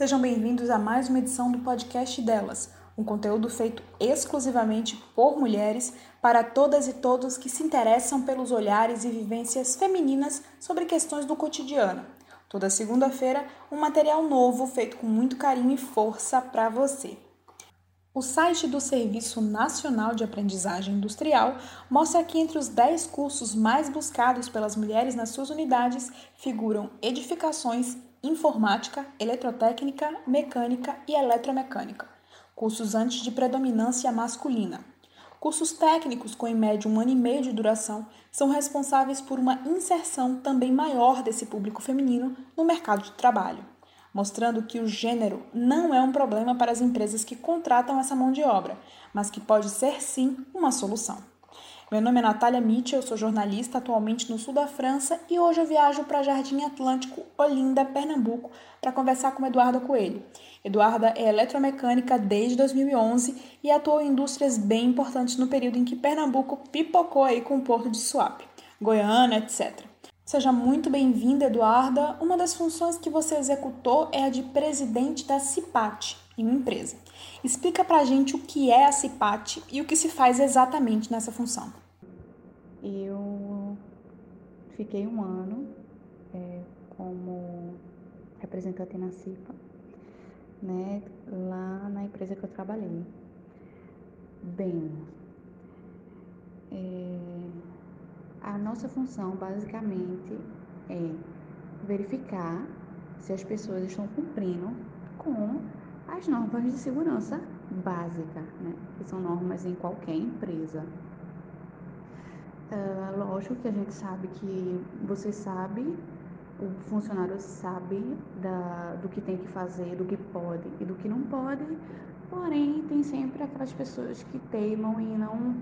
Sejam bem-vindos a mais uma edição do podcast delas, um conteúdo feito exclusivamente por mulheres para todas e todos que se interessam pelos olhares e vivências femininas sobre questões do cotidiano. Toda segunda-feira, um material novo feito com muito carinho e força para você. O site do Serviço Nacional de Aprendizagem Industrial mostra que entre os 10 cursos mais buscados pelas mulheres nas suas unidades figuram edificações, informática, eletrotécnica, mecânica e eletromecânica, cursos antes de predominância masculina. Cursos técnicos com em média um ano e meio de duração são responsáveis por uma inserção também maior desse público feminino no mercado de trabalho mostrando que o gênero não é um problema para as empresas que contratam essa mão de obra, mas que pode ser sim uma solução. Meu nome é Natália Mitchell, eu sou jornalista atualmente no sul da França e hoje eu viajo para Jardim Atlântico, Olinda, Pernambuco, para conversar com Eduarda Coelho. Eduarda é eletromecânica desde 2011 e atuou em indústrias bem importantes no período em que Pernambuco pipocou aí com o porto de Suape, Goiânia, etc. Seja muito bem-vinda, Eduarda. Uma das funções que você executou é a de presidente da CIPAT, em uma empresa. Explica pra gente o que é a CIPAT e o que se faz exatamente nessa função. Eu fiquei um ano é, como representante na CIPA, né, lá na empresa que eu trabalhei. Bem, é, a nossa função basicamente é verificar se as pessoas estão cumprindo com as normas de segurança básica, né? que são normas em qualquer empresa. Uh, lógico que a gente sabe que você sabe, o funcionário sabe da, do que tem que fazer, do que pode e do que não pode, porém tem sempre aquelas pessoas que teimam e não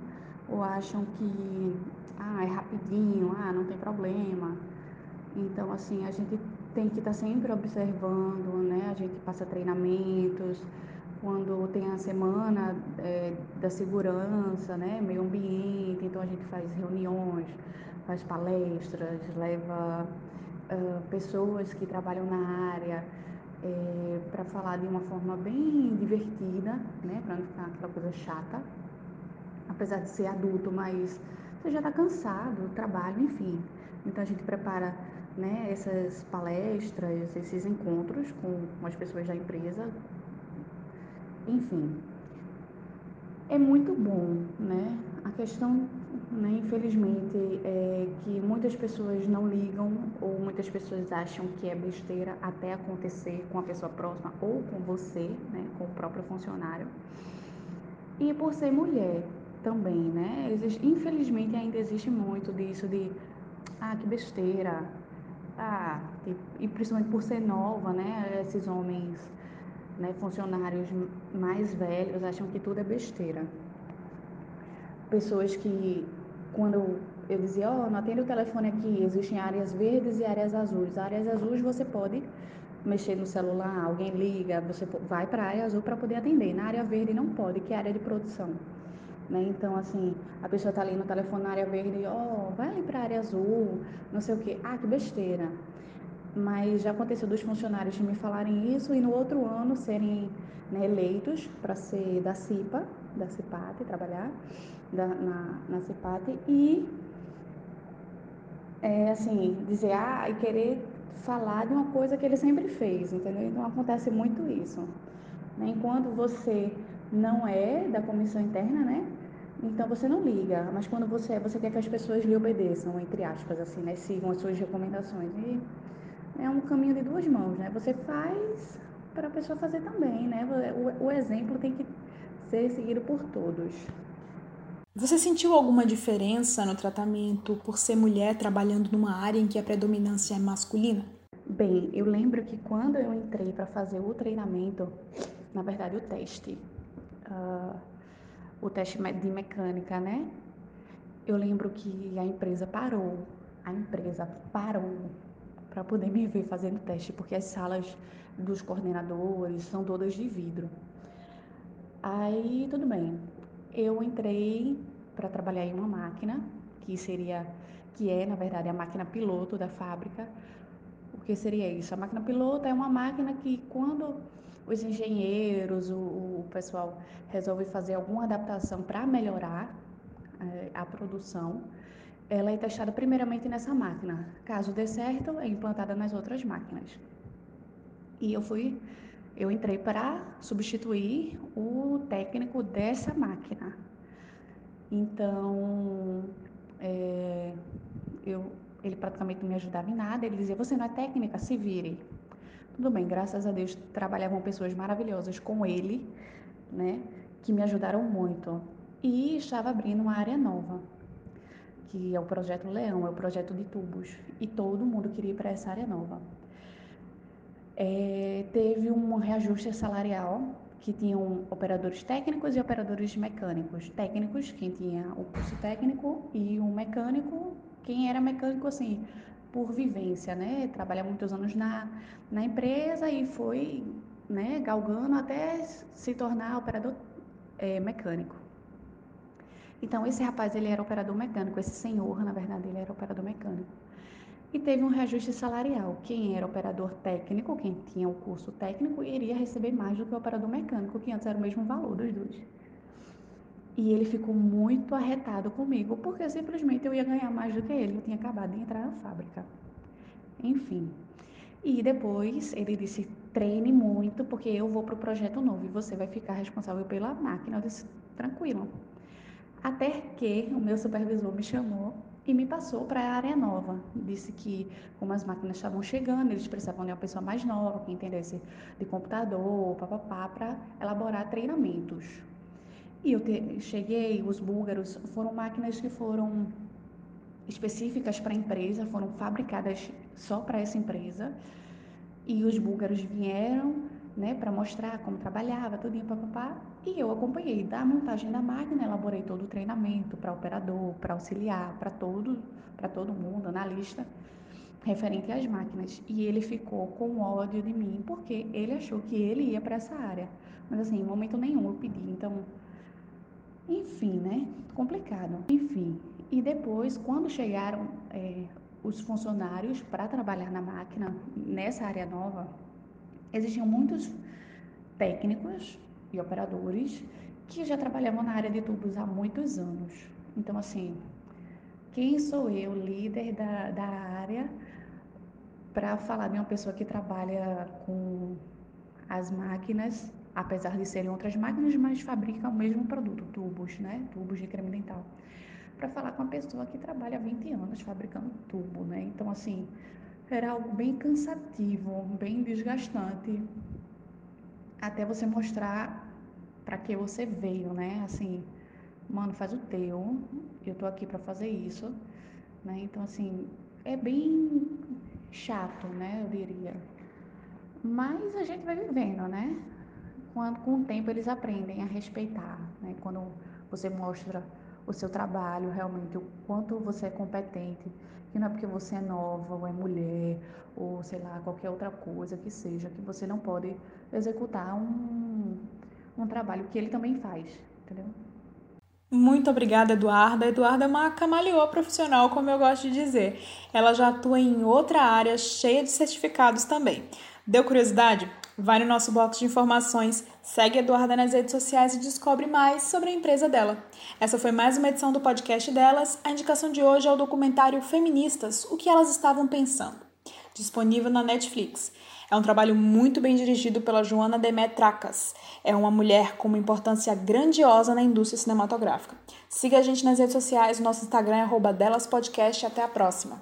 ou acham que ah, é rapidinho, ah, não tem problema. Então, assim, a gente tem que estar tá sempre observando, né? A gente passa treinamentos, quando tem a semana é, da segurança, né? Meio ambiente, então a gente faz reuniões, faz palestras, leva uh, pessoas que trabalham na área é, para falar de uma forma bem divertida, né? Para não ficar aquela coisa chata, apesar de ser adulto, mas você já está cansado do trabalho, enfim. Então a gente prepara né, essas palestras, esses encontros com as pessoas da empresa. Enfim, é muito bom, né? A questão, né, infelizmente, é que muitas pessoas não ligam ou muitas pessoas acham que é besteira até acontecer com a pessoa próxima ou com você, né, com o próprio funcionário. E por ser mulher, também, né? Existe, infelizmente ainda existe muito disso de ah, que besteira. Ah, e principalmente por ser nova, né? Esses homens, né, funcionários mais velhos acham que tudo é besteira. Pessoas que quando eu dizia, ó, oh, não atende o telefone aqui, existem áreas verdes e áreas azuis. Áreas azuis você pode mexer no celular, alguém liga, você vai para a área azul para poder atender. Na área verde não pode, que é a área de produção. Né? Então, assim, a pessoa está ali no telefone na área verde, ó, oh, vai ali para a área azul, não sei o quê. Ah, que besteira. Mas já aconteceu dos funcionários me falarem isso e no outro ano serem né, eleitos para ser da CIPA, da CIPAT, trabalhar da, na, na CIPAT e, é, assim, dizer, ah, e querer falar de uma coisa que ele sempre fez, entendeu? Então acontece muito isso. Né? Enquanto você não é da comissão interna, né? Então você não liga, mas quando você é, você quer que as pessoas lhe obedeçam, entre aspas, assim, né? Sigam as suas recomendações. E é um caminho de duas mãos, né? Você faz para a pessoa fazer também, né? O, o exemplo tem que ser seguido por todos. Você sentiu alguma diferença no tratamento por ser mulher trabalhando numa área em que a predominância é masculina? Bem, eu lembro que quando eu entrei para fazer o treinamento, na verdade o teste, uh, o teste de mecânica, né? Eu lembro que a empresa parou, a empresa parou para poder me ver fazendo teste, porque as salas dos coordenadores são todas de vidro. Aí, tudo bem. Eu entrei para trabalhar em uma máquina, que seria, que é, na verdade, a máquina piloto da fábrica, O que seria isso? A máquina piloto é uma máquina que quando os engenheiros, o, o pessoal resolve fazer alguma adaptação para melhorar é, a produção, ela é testada primeiramente nessa máquina. Caso dê certo, é implantada nas outras máquinas. E eu fui, eu entrei para substituir o técnico dessa máquina. Então, é, eu, ele praticamente não me ajudava em nada. Ele dizia: Você não é técnica? Se vire. Tudo bem, graças a Deus trabalhavam pessoas maravilhosas com ele, né? Que me ajudaram muito. E estava abrindo uma área nova, que é o projeto Leão, é o projeto de tubos. E todo mundo queria ir para essa área nova. É, teve um reajuste salarial que tinham operadores técnicos e operadores mecânicos. Técnicos, quem tinha o curso técnico, e um mecânico, quem era mecânico, assim, por vivência, né? Trabalha muitos anos na, na empresa e foi né, galgando até se tornar operador é, mecânico. Então, esse rapaz, ele era operador mecânico, esse senhor, na verdade, ele era operador mecânico. E teve um reajuste salarial. Quem era operador técnico, quem tinha o curso técnico, iria receber mais do que o operador mecânico, que antes era o mesmo valor dos dois. E ele ficou muito arretado comigo, porque simplesmente eu ia ganhar mais do que ele. Eu tinha acabado de entrar na fábrica. Enfim. E depois ele disse: treine muito, porque eu vou para o projeto novo e você vai ficar responsável pela máquina. Eu disse: tranquilo. Até que o meu supervisor me chamou e me passou para a área nova. Disse que, como as máquinas estavam chegando, eles precisavam de uma pessoa mais nova, que entendesse de computador, papapá, para elaborar treinamentos. E eu te, cheguei, os búlgaros foram máquinas que foram específicas para a empresa, foram fabricadas só para essa empresa. E os búlgaros vieram né, para mostrar como trabalhava, tudinho, papapá. E eu acompanhei da montagem da máquina, elaborei todo o treinamento para operador, para auxiliar, para todo, para todo mundo, analista, referente às máquinas. E ele ficou com ódio de mim, porque ele achou que ele ia para essa área. Mas assim, em momento nenhum eu pedi. Então, enfim, né? Complicado. Enfim. E depois, quando chegaram é, os funcionários para trabalhar na máquina, nessa área nova, existiam muitos técnicos e operadores que já trabalhavam na área de tubos há muitos anos. Então, assim, quem sou eu, líder da, da área, para falar de uma pessoa que trabalha com as máquinas apesar de serem outras máquinas, mas fabricam o mesmo produto, tubos, né? Tubos de creme dental. Para falar com uma pessoa que trabalha há 20 anos fabricando tubo, né? Então, assim, era algo bem cansativo, bem desgastante, até você mostrar para que você veio, né? Assim, mano, faz o teu, eu tô aqui para fazer isso, né? Então, assim, é bem chato, né? Eu diria. Mas a gente vai vivendo, né? quando, com o tempo eles aprendem a respeitar, né? Quando você mostra o seu trabalho, realmente o quanto você é competente, que não é porque você é nova ou é mulher ou sei lá qualquer outra coisa que seja que você não pode executar um, um trabalho que ele também faz, entendeu? Muito obrigada, Eduarda. Eduarda é uma camaleoa profissional, como eu gosto de dizer. Ela já atua em outra área cheia de certificados também. Deu curiosidade? Vai no nosso box de informações, segue a Eduarda nas redes sociais e descobre mais sobre a empresa dela. Essa foi mais uma edição do podcast delas. A indicação de hoje é o documentário Feministas: O que elas estavam pensando, disponível na Netflix. É um trabalho muito bem dirigido pela Joana Demetracas. É uma mulher com uma importância grandiosa na indústria cinematográfica. Siga a gente nas redes sociais, nosso Instagram é delaspodcast. Até a próxima!